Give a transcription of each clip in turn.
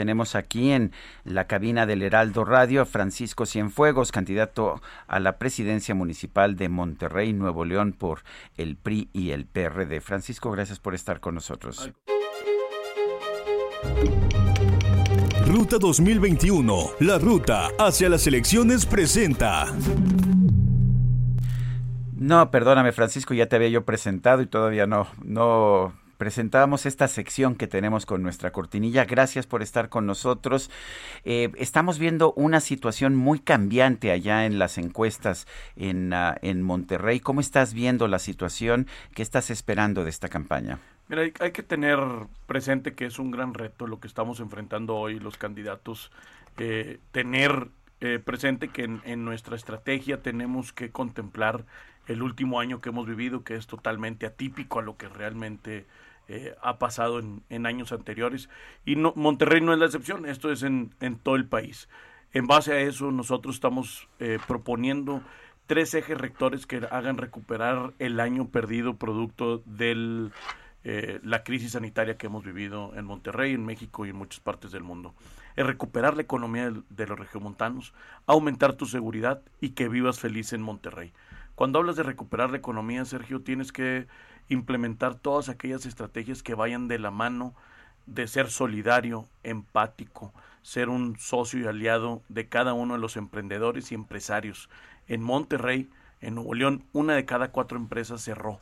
Tenemos aquí en la cabina del Heraldo Radio a Francisco Cienfuegos, candidato a la presidencia municipal de Monterrey, Nuevo León, por el PRI y el PRD. Francisco, gracias por estar con nosotros. Ruta 2021, la ruta hacia las elecciones presenta. No, perdóname Francisco, ya te había yo presentado y todavía no, no presentábamos esta sección que tenemos con nuestra cortinilla. Gracias por estar con nosotros. Eh, estamos viendo una situación muy cambiante allá en las encuestas en, uh, en Monterrey. ¿Cómo estás viendo la situación? ¿Qué estás esperando de esta campaña? Mira, hay, que tener presente que es un gran reto lo que estamos enfrentando hoy los candidatos. Eh, tener eh, presente que en, nuestra estrategia tenemos que contemplar el último año que hemos vivido, que es totalmente atípico a lo que realmente eh, ha pasado en, años anteriores. Y Monterrey no es la excepción, esto es en, en todo el país. En base a eso, nosotros estamos eh, proponiendo tres ejes rectores que hagan recuperar el año perdido producto de eh, la crisis sanitaria que hemos vivido en Monterrey, en México y en muchas partes del mundo. Es recuperar la economía de, de los regiomontanos, aumentar tu seguridad y que vivas feliz en Monterrey. Cuando hablas de recuperar la economía, Sergio, tienes que implementar todas aquellas estrategias que vayan de la mano de ser solidario, empático, ser un socio y aliado de cada uno de los emprendedores y empresarios. En Monterrey, en Nuevo León, una de cada cuatro empresas cerró.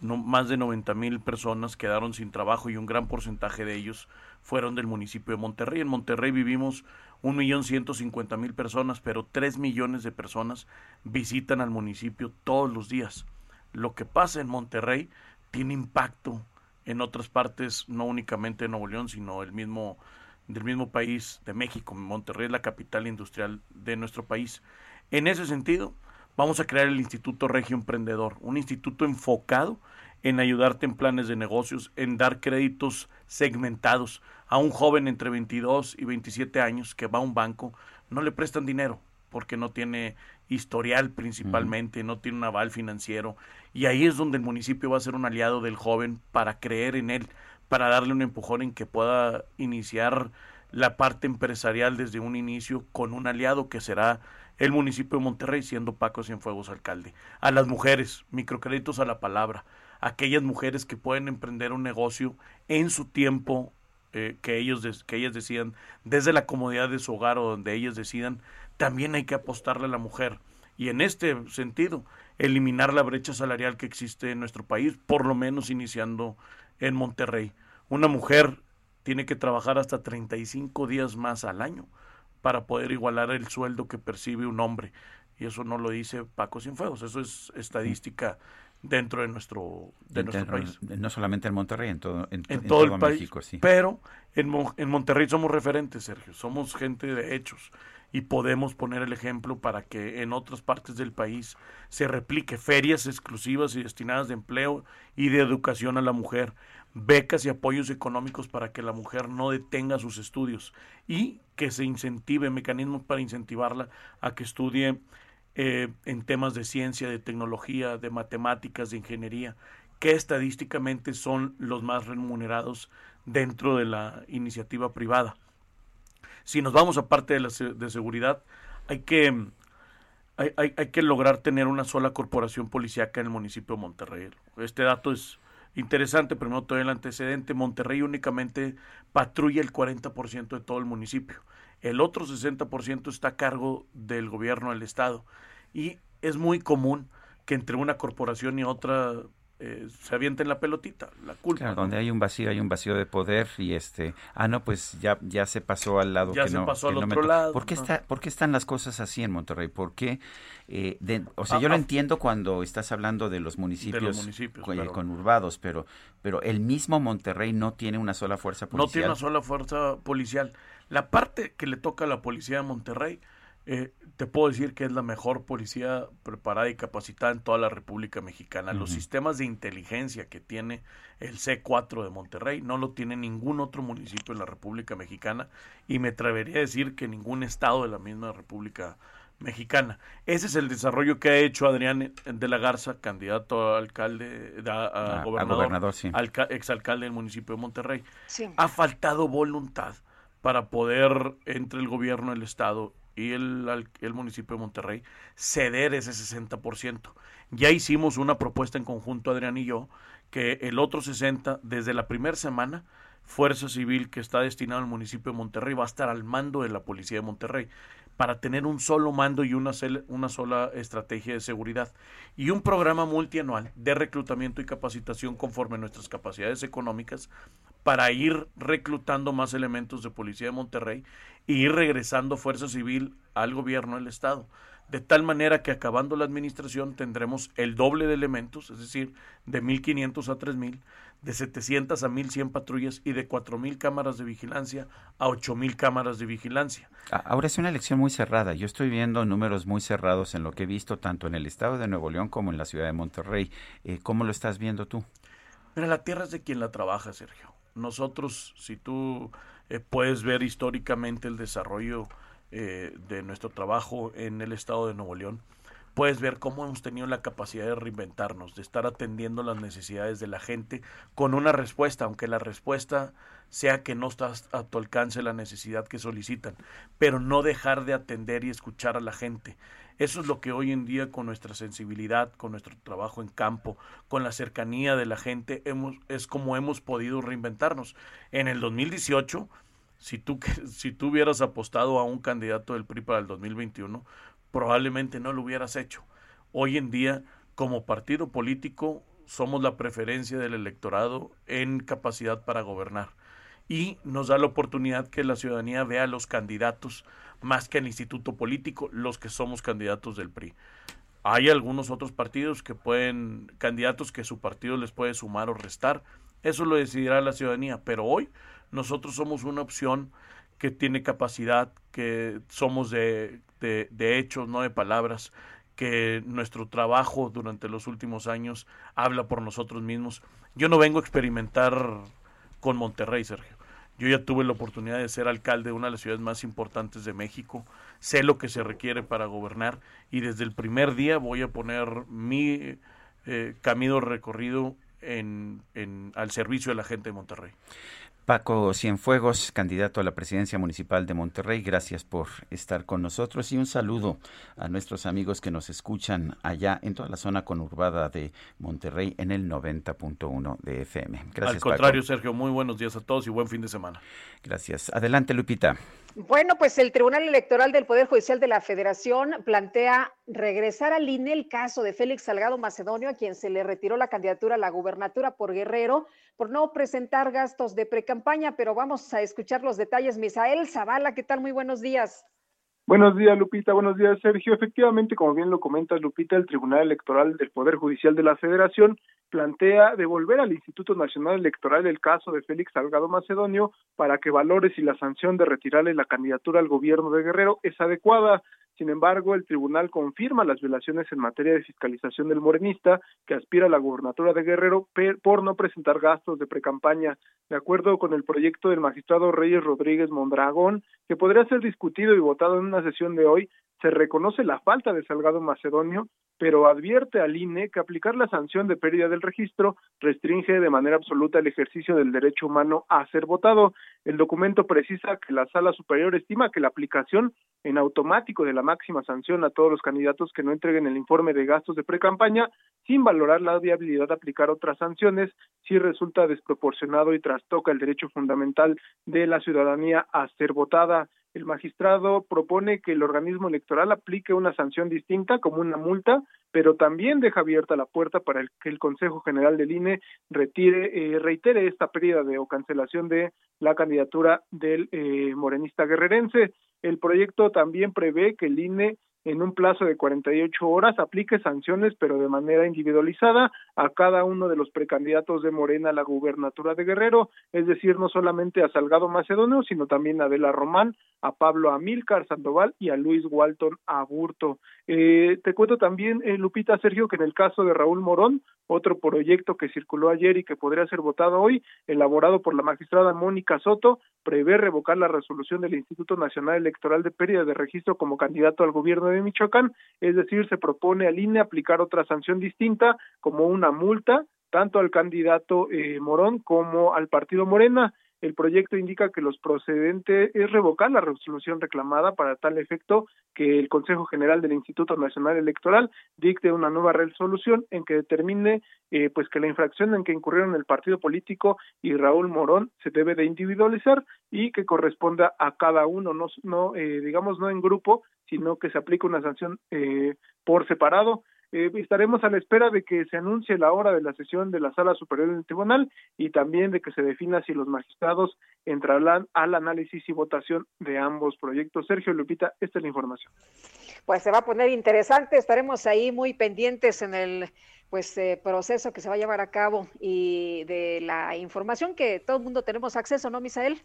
Más de 90 mil personas quedaron sin trabajo y un gran porcentaje de ellos fueron del municipio de Monterrey. En Monterrey vivimos un millón ciento cincuenta mil personas, pero tres millones de personas visitan al municipio todos los días lo que pasa en Monterrey tiene impacto en otras partes, no únicamente de Nuevo León, sino el mismo, del mismo país de México. Monterrey es la capital industrial de nuestro país. En ese sentido, vamos a crear el Instituto Regio Emprendedor, un instituto enfocado en ayudarte en planes de negocios, en dar créditos segmentados a un joven entre 22 y 27 años que va a un banco, no le prestan dinero porque no tiene historial principalmente, uh -huh. no tiene un aval financiero. Y ahí es donde el municipio va a ser un aliado del joven para creer en él, para darle un empujón en que pueda iniciar la parte empresarial desde un inicio con un aliado que será el municipio de Monterrey, siendo Paco Cienfuegos alcalde. A las mujeres, microcréditos a la palabra, aquellas mujeres que pueden emprender un negocio en su tiempo eh, que ellos que ellas decidan desde la comodidad de su hogar o donde ellas decidan también hay que apostarle a la mujer y en este sentido eliminar la brecha salarial que existe en nuestro país por lo menos iniciando en Monterrey. Una mujer tiene que trabajar hasta 35 días más al año para poder igualar el sueldo que percibe un hombre y eso no lo dice Paco Cienfuegos eso es estadística dentro de nuestro, de nuestro país. No solamente en Monterrey, en todo, en, en, en todo, el país. México, sí. Pero en, en Monterrey somos referentes, Sergio. Somos gente de hechos y podemos poner el ejemplo para que en otras partes del país se replique ferias exclusivas y destinadas de empleo y de educación a la mujer, becas y apoyos económicos para que la mujer no detenga sus estudios y que se incentive mecanismos para incentivarla a que estudie eh, en temas de ciencia, de tecnología, de matemáticas, de ingeniería, que estadísticamente son los más remunerados dentro de la iniciativa privada. Si nos vamos a parte de la de seguridad, hay que, hay, hay, hay que lograr tener una sola corporación policíaca en el municipio de Monterrey. Este dato es interesante, primero todo el antecedente. Monterrey únicamente patrulla el 40% de todo el municipio. El otro 60% está a cargo del gobierno del estado. Y es muy común que entre una corporación y otra eh, se avienten la pelotita, la culpa. donde hay un vacío, hay un vacío de poder y este, ah, no, pues ya, ya se pasó al lado ya que se no. pasó al no otro lado. ¿Por qué, está, ¿Por qué están las cosas así en Monterrey? ¿Por qué? Eh, o sea, Ah, yo lo ah. entiendo cuando estás hablando de los municipios, municipios, con- claro. conurbados, pero, pero el mismo Monterrey no tiene una sola fuerza policial. No tiene una sola fuerza policial. La parte que le toca a la policía de Monterrey, eh, te puedo decir que es la mejor policía preparada y capacitada en toda la República Mexicana. Los sistemas de inteligencia que tiene el C4 de Monterrey no lo tiene ningún otro municipio en la República Mexicana y me atrevería a decir que ningún estado de la misma República Mexicana. Ese es el desarrollo que ha hecho Adrián de la Garza, candidato a alcalde, a, a A- a gobernador, gobernador, sí. alca- exalcalde del municipio de Monterrey Sí. ha faltado voluntad para poder, entre el gobierno, el Estado y el, el municipio de Monterrey, ceder ese 60%. Ya hicimos una propuesta en conjunto, Adrián y yo, que el otro 60%, desde la primera semana, Fuerza Civil que está destinada al municipio de Monterrey va a estar al mando de la Policía de Monterrey para tener un solo mando y una, una sola estrategia de seguridad y un programa multianual de reclutamiento y capacitación conforme a nuestras capacidades económicas para ir reclutando más elementos de Policía de Monterrey y ir regresando Fuerza Civil al gobierno del Estado. De tal manera que acabando la administración tendremos el doble de elementos, es decir, de 1.500 a 3.000, de 700 a 1.100 patrullas y de 4.000 cámaras de vigilancia a 8.000 cámaras de vigilancia. Ahora es una elección muy cerrada. Yo estoy viendo números muy cerrados en lo que he visto tanto en el estado de Nuevo León como en la ciudad de Monterrey. Eh, ¿Cómo lo estás viendo tú? Mira, la tierra es de quien la trabaja, Sergio. Nosotros, si tú eh, puedes ver históricamente el desarrollo eh, de nuestro trabajo en el estado de Nuevo León, puedes ver cómo hemos tenido la capacidad de reinventarnos, de estar atendiendo las necesidades de la gente con una respuesta, aunque la respuesta sea que no está a tu alcance la necesidad que solicitan, pero no dejar de atender y escuchar a la gente. Eso es lo que hoy en día con nuestra sensibilidad, con nuestro trabajo en campo, con la cercanía de la gente, hemos, es como hemos podido reinventarnos. En el 2018, si tú, si tú hubieras apostado a un candidato del PRI para el 2021, probablemente no lo hubieras hecho. Hoy en día, como partido político, somos la preferencia del electorado en capacidad para gobernar. Y nos da la oportunidad que la ciudadanía vea a los candidatos más que al instituto político, los que somos candidatos del PRI. Hay algunos otros partidos que pueden, candidatos que su partido les puede sumar o restar. Eso lo decidirá la ciudadanía. Pero hoy nosotros somos una opción que tiene capacidad, que somos de, de, de hechos, no de palabras, que nuestro trabajo durante los últimos años habla por nosotros mismos. Yo no vengo a experimentar con Monterrey, Sergio. Yo ya tuve la oportunidad de ser alcalde de una de las ciudades más importantes de México. Sé lo que se requiere para gobernar y desde el primer día voy a poner mi eh, camino recorrido en, en, al servicio de la gente de Monterrey. Paco Cienfuegos, candidato a la presidencia municipal de Monterrey, gracias por estar con nosotros y un saludo a nuestros amigos que nos escuchan allá en toda la zona conurbada de Monterrey en el 90.1 de FM. Gracias, Al contrario, Paco. Sergio, muy buenos días a todos y buen fin de semana. Gracias. Adelante, Lupita. Bueno, pues el Tribunal Electoral del Poder Judicial de la Federación plantea regresar al INE el caso de Félix Salgado Macedonio, a quien se le retiró la candidatura a la gubernatura por Guerrero por no presentar gastos de precampaña, pero vamos a escuchar los detalles. Misael Zavala, ¿qué tal? Muy buenos días. Buenos días, Lupita. Buenos días, Sergio. Efectivamente, como bien lo comentas, Lupita, el Tribunal Electoral del Poder Judicial de la Federación plantea devolver al Instituto Nacional Electoral el caso de Félix Salgado Macedonio para que valore si la sanción de retirarle la candidatura al gobierno de Guerrero es adecuada. Sin embargo, el tribunal confirma las violaciones en materia de fiscalización del morenista que aspira a la gubernatura de Guerrero por no presentar gastos de precampaña. De acuerdo con el proyecto del magistrado Reyes Rodríguez Mondragón, que podría ser discutido y votado en una sesión de hoy, se reconoce la falta de Salgado Macedonio, pero advierte al INE que aplicar la sanción de pérdida del registro restringe de manera absoluta el ejercicio del derecho humano a ser votado. El documento precisa que la Sala Superior estima que la aplicación en automático de la máxima sanción a todos los candidatos que no entreguen el informe de gastos de precampaña, sin valorar la viabilidad de aplicar otras sanciones, si resulta desproporcionado y trastoca el derecho fundamental de la ciudadanía a ser votada. El magistrado propone que el organismo electoral aplique una sanción distinta como una multa, pero también deja abierta la puerta para que el Consejo General del INE retire, eh, reitere esta pérdida de o cancelación de la candidatura del eh, morenista guerrerense. El proyecto también prevé que el INE en un plazo de 48 horas aplique sanciones, pero de manera individualizada a cada uno de los precandidatos de Morena a la gubernatura de Guerrero, es decir, no solamente a Salgado Macedonio, sino también a Adela Román, a Pablo Amílcar Sandoval y a Luis Walton Aburto. Eh, te cuento también, eh, Lupita Sergio, que en el caso de Raúl Morón, otro proyecto que circuló ayer y que podría ser votado hoy, elaborado por la magistrada Mónica Soto, prevé revocar la resolución del Instituto Nacional Electoral de pérdida de registro como candidato al gobierno de Michoacán, es decir, se propone al INE aplicar otra sanción distinta como una multa tanto al candidato eh, Morón como al partido Morena. El proyecto indica que los procedentes es revocar la resolución reclamada para tal efecto que el Consejo General del Instituto Nacional Electoral dicte una nueva resolución en que determine eh, pues que la infracción en que incurrieron el partido político y Raúl Morón se debe de individualizar y que corresponda a cada uno, no, no eh, digamos no en grupo, sino que se aplique una sanción eh, por separado. Eh, estaremos a la espera de que se anuncie la hora de la sesión de la Sala Superior del Tribunal y también de que se defina si los magistrados entrarán al análisis y votación de ambos proyectos. Sergio Lupita, esta es la información. Pues se va a poner interesante, estaremos ahí muy pendientes en el pues eh, proceso que se va a llevar a cabo y de la información que todo el mundo tenemos acceso, ¿no, Misael?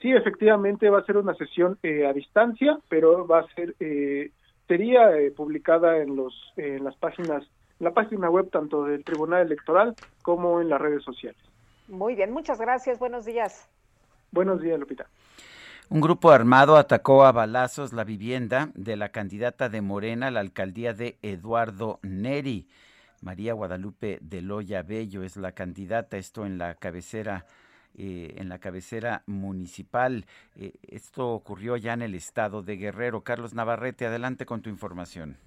Sí, efectivamente va a ser una sesión eh, a distancia, pero va a ser eh, sería eh, publicada en los en las páginas la página web tanto del Tribunal Electoral como en las redes sociales. Muy bien, muchas gracias. Buenos días. Buenos días, Lupita. Un grupo armado atacó a balazos la vivienda de la candidata de Morena a la alcaldía de Eduardo Neri. María Guadalupe de Loya Bello es la candidata, esto en la cabecera eh, en la cabecera municipal. Eh, esto ocurrió ya en el estado de Guerrero. Carlos Navarrete, adelante con tu información.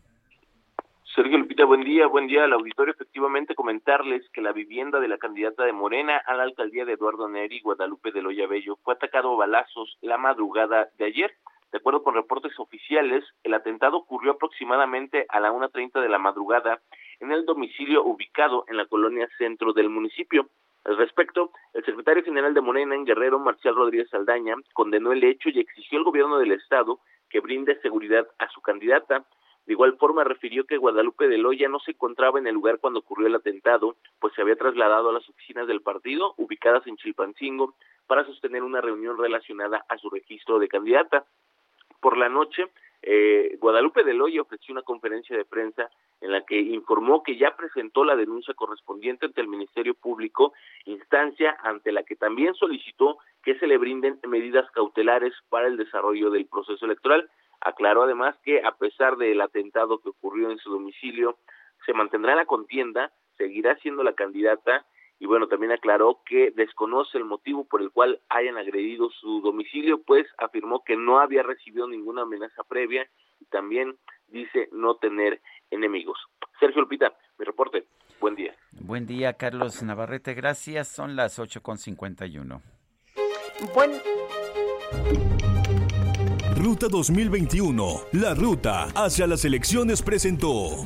Sergio Lupita, buen día, buen día al auditorio. Efectivamente, comentarles que la vivienda de la candidata de Morena a la alcaldía de Eduardo Neri, Guadalupe de Loya Bello, fue atacado a balazos la madrugada de ayer. De acuerdo con reportes oficiales, el atentado ocurrió aproximadamente a la 1.30 de la madrugada en el domicilio ubicado en la colonia centro del municipio. Al respecto, el secretario general de Morena en Guerrero, Marcial Rodríguez Saldaña, condenó el hecho y exigió al gobierno del estado que brinde seguridad a su candidata. De igual forma, refirió que Guadalupe de Loya no se encontraba en el lugar cuando ocurrió el atentado, pues se había trasladado a las oficinas del partido, ubicadas en Chilpancingo, para sostener una reunión relacionada a su registro de candidata. Por la noche, eh, Guadalupe de Loya ofreció una conferencia de prensa en la que informó que ya presentó la denuncia correspondiente ante el Ministerio Público, instancia ante la que también solicitó que se le brinden medidas cautelares para el desarrollo del proceso electoral. Aclaró además que a pesar del atentado que ocurrió en su domicilio, se mantendrá la contienda, seguirá siendo la candidata y bueno, también aclaró que desconoce el motivo por el cual hayan agredido su domicilio, pues afirmó que no había recibido ninguna amenaza previa y también dice no tener enemigos. Sergio Lupita, mi reporte. Buen día. Buen día, Carlos Navarrete. Gracias. Son las 8.51. Buen... Ruta 2021. La ruta hacia las elecciones presentó.